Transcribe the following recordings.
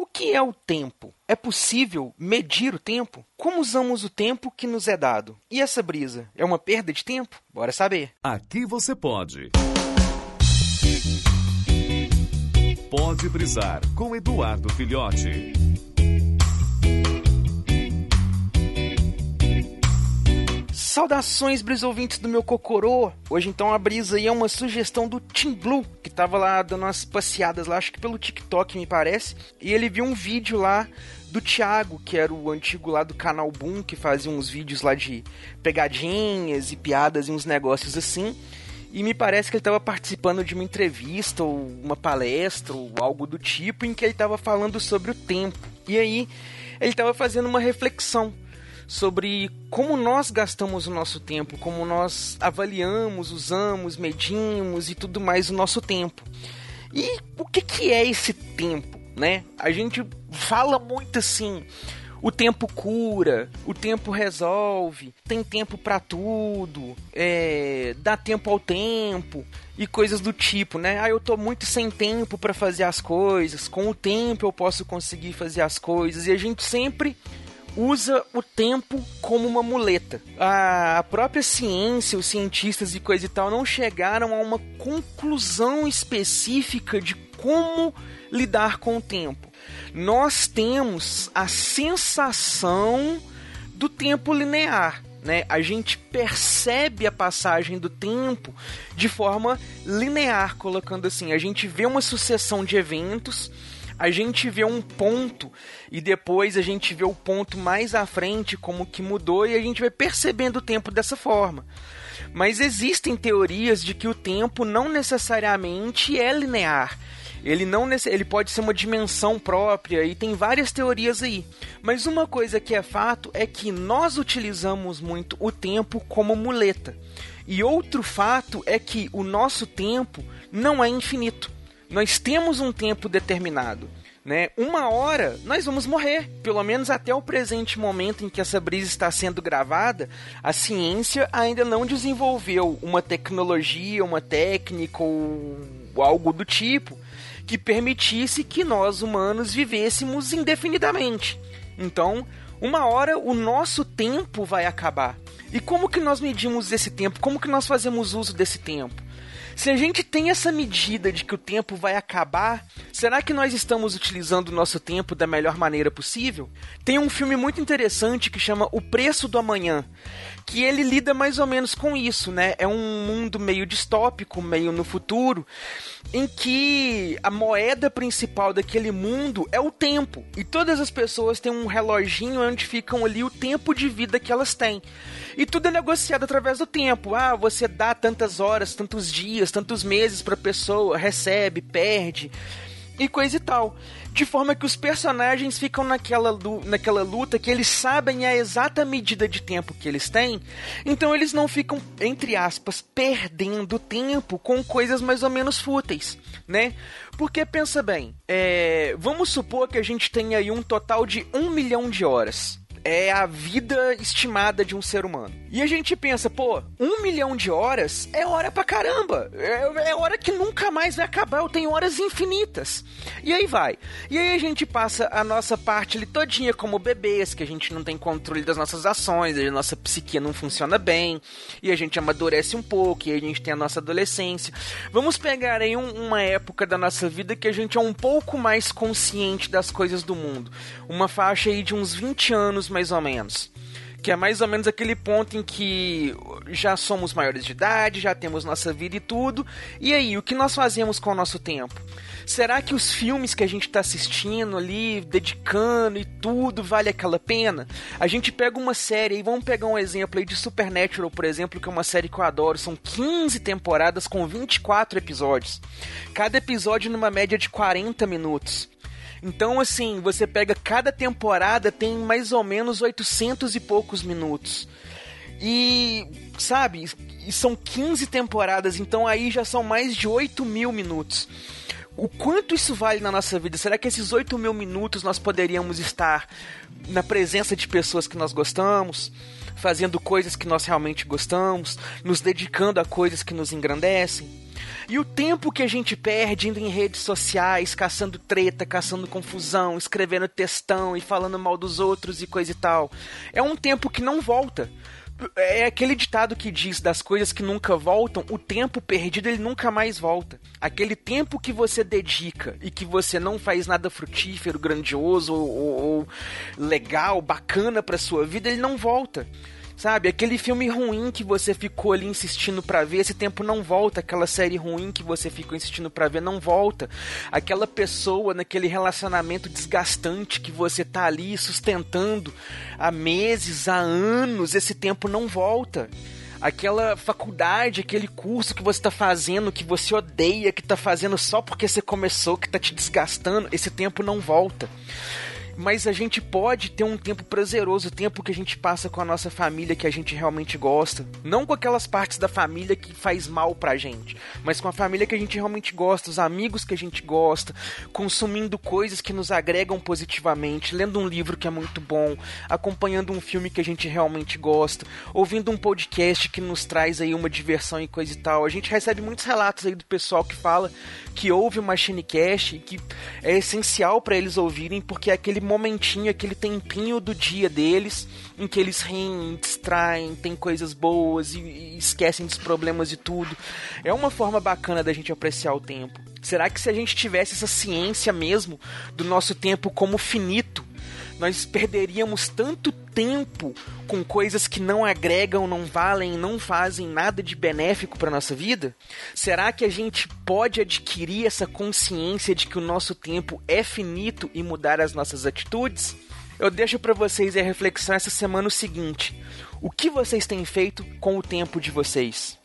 O que é o tempo? É possível medir o tempo? Como usamos o tempo que nos é dado? E essa brisa é uma perda de tempo? Bora saber. Aqui você pode. Pode brisar com Eduardo Filhote. Saudações, brisa ouvintes do meu Cocorô. Hoje então a brisa aí é uma sugestão do Tim Blue, que tava lá dando umas passeadas lá, acho que pelo TikTok me parece, e ele viu um vídeo lá do Thiago, que era o antigo lá do canal Boom, que fazia uns vídeos lá de pegadinhas e piadas e uns negócios assim. E me parece que ele estava participando de uma entrevista ou uma palestra ou algo do tipo em que ele estava falando sobre o tempo. E aí ele estava fazendo uma reflexão sobre como nós gastamos o nosso tempo, como nós avaliamos, usamos, medimos e tudo mais o nosso tempo. E o que, que é esse tempo, né? A gente fala muito assim, o tempo cura, o tempo resolve, tem tempo para tudo, é, dá tempo ao tempo e coisas do tipo, né? Ah, eu tô muito sem tempo para fazer as coisas, com o tempo eu posso conseguir fazer as coisas e a gente sempre usa o tempo como uma muleta. A própria ciência, os cientistas e coisa e tal não chegaram a uma conclusão específica de como lidar com o tempo. Nós temos a sensação do tempo linear. Né? A gente percebe a passagem do tempo de forma linear, colocando assim. A gente vê uma sucessão de eventos a gente vê um ponto e depois a gente vê o ponto mais à frente como que mudou e a gente vai percebendo o tempo dessa forma. Mas existem teorias de que o tempo não necessariamente é linear. Ele não ele pode ser uma dimensão própria e tem várias teorias aí. Mas uma coisa que é fato é que nós utilizamos muito o tempo como muleta. E outro fato é que o nosso tempo não é infinito. Nós temos um tempo determinado. Né? Uma hora nós vamos morrer. Pelo menos até o presente momento em que essa brisa está sendo gravada, a ciência ainda não desenvolveu uma tecnologia, uma técnica ou algo do tipo que permitisse que nós humanos vivêssemos indefinidamente. Então, uma hora o nosso tempo vai acabar. E como que nós medimos esse tempo? Como que nós fazemos uso desse tempo? Se a gente tem essa medida de que o tempo vai acabar, será que nós estamos utilizando o nosso tempo da melhor maneira possível? Tem um filme muito interessante que chama O Preço do Amanhã, que ele lida mais ou menos com isso, né? É um mundo meio distópico, meio no futuro, em que a moeda principal daquele mundo é o tempo. E todas as pessoas têm um reloginho onde ficam ali o tempo de vida que elas têm. E tudo é negociado através do tempo. Ah, você dá tantas horas, tantos dias, tantos meses para pessoa, recebe, perde e coisa e tal. De forma que os personagens ficam naquela, naquela luta que eles sabem a exata medida de tempo que eles têm, então eles não ficam, entre aspas, perdendo tempo com coisas mais ou menos fúteis, né? Porque pensa bem, é, vamos supor que a gente tenha aí um total de um milhão de horas é a vida estimada de um ser humano. E a gente pensa, pô, um milhão de horas é hora pra caramba. É, é hora que nunca mais vai acabar. Eu tenho horas infinitas. E aí vai. E aí a gente passa a nossa parte ali todinha como bebês, que a gente não tem controle das nossas ações, a nossa psique não funciona bem, e a gente amadurece um pouco, e a gente tem a nossa adolescência. Vamos pegar aí um, uma época da nossa vida que a gente é um pouco mais consciente das coisas do mundo. Uma faixa aí de uns 20 anos mais ou menos. Que é mais ou menos aquele ponto em que já somos maiores de idade, já temos nossa vida e tudo. E aí, o que nós fazemos com o nosso tempo? Será que os filmes que a gente está assistindo ali, dedicando e tudo, vale aquela pena? A gente pega uma série, e vamos pegar um exemplo aí de Supernatural, por exemplo, que é uma série que eu adoro. São 15 temporadas com 24 episódios. Cada episódio numa média de 40 minutos. Então, assim, você pega cada temporada tem mais ou menos 800 e poucos minutos. E, sabe, são 15 temporadas, então aí já são mais de 8 mil minutos. O quanto isso vale na nossa vida? Será que esses 8 mil minutos nós poderíamos estar na presença de pessoas que nós gostamos, fazendo coisas que nós realmente gostamos, nos dedicando a coisas que nos engrandecem? E o tempo que a gente perde indo em redes sociais, caçando treta, caçando confusão, escrevendo textão e falando mal dos outros e coisa e tal, é um tempo que não volta é aquele ditado que diz das coisas que nunca voltam, o tempo perdido ele nunca mais volta. Aquele tempo que você dedica e que você não faz nada frutífero, grandioso ou, ou, ou legal, bacana para sua vida, ele não volta. Sabe, aquele filme ruim que você ficou ali insistindo para ver, esse tempo não volta. Aquela série ruim que você ficou insistindo para ver não volta. Aquela pessoa naquele relacionamento desgastante que você tá ali sustentando há meses, há anos, esse tempo não volta aquela faculdade, aquele curso que você está fazendo, que você odeia, que está fazendo só porque você começou, que está te desgastando, esse tempo não volta mas a gente pode ter um tempo prazeroso, tempo que a gente passa com a nossa família que a gente realmente gosta. Não com aquelas partes da família que faz mal pra gente, mas com a família que a gente realmente gosta, os amigos que a gente gosta, consumindo coisas que nos agregam positivamente, lendo um livro que é muito bom, acompanhando um filme que a gente realmente gosta, ouvindo um podcast que nos traz aí uma diversão e coisa e tal. A gente recebe muitos relatos aí do pessoal que fala que ouve o Machine Cast que é essencial para eles ouvirem porque é aquele momentinho, aquele tempinho do dia deles em que eles riem, distraem, tem coisas boas e, e esquecem dos problemas e tudo. É uma forma bacana da gente apreciar o tempo. Será que se a gente tivesse essa ciência mesmo do nosso tempo como finito, nós perderíamos tanto tempo com coisas que não agregam, não valem, não fazem nada de benéfico para nossa vida? Será que a gente pode adquirir essa consciência de que o nosso tempo é finito e mudar as nossas atitudes? Eu deixo para vocês a reflexão essa semana o seguinte: o que vocês têm feito com o tempo de vocês?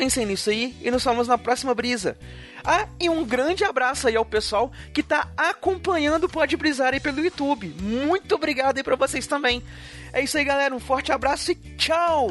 Pensem nisso aí e nos falamos na próxima brisa. Ah, e um grande abraço aí ao pessoal que tá acompanhando o Pode Brisar aí pelo YouTube. Muito obrigado aí pra vocês também. É isso aí, galera. Um forte abraço e tchau!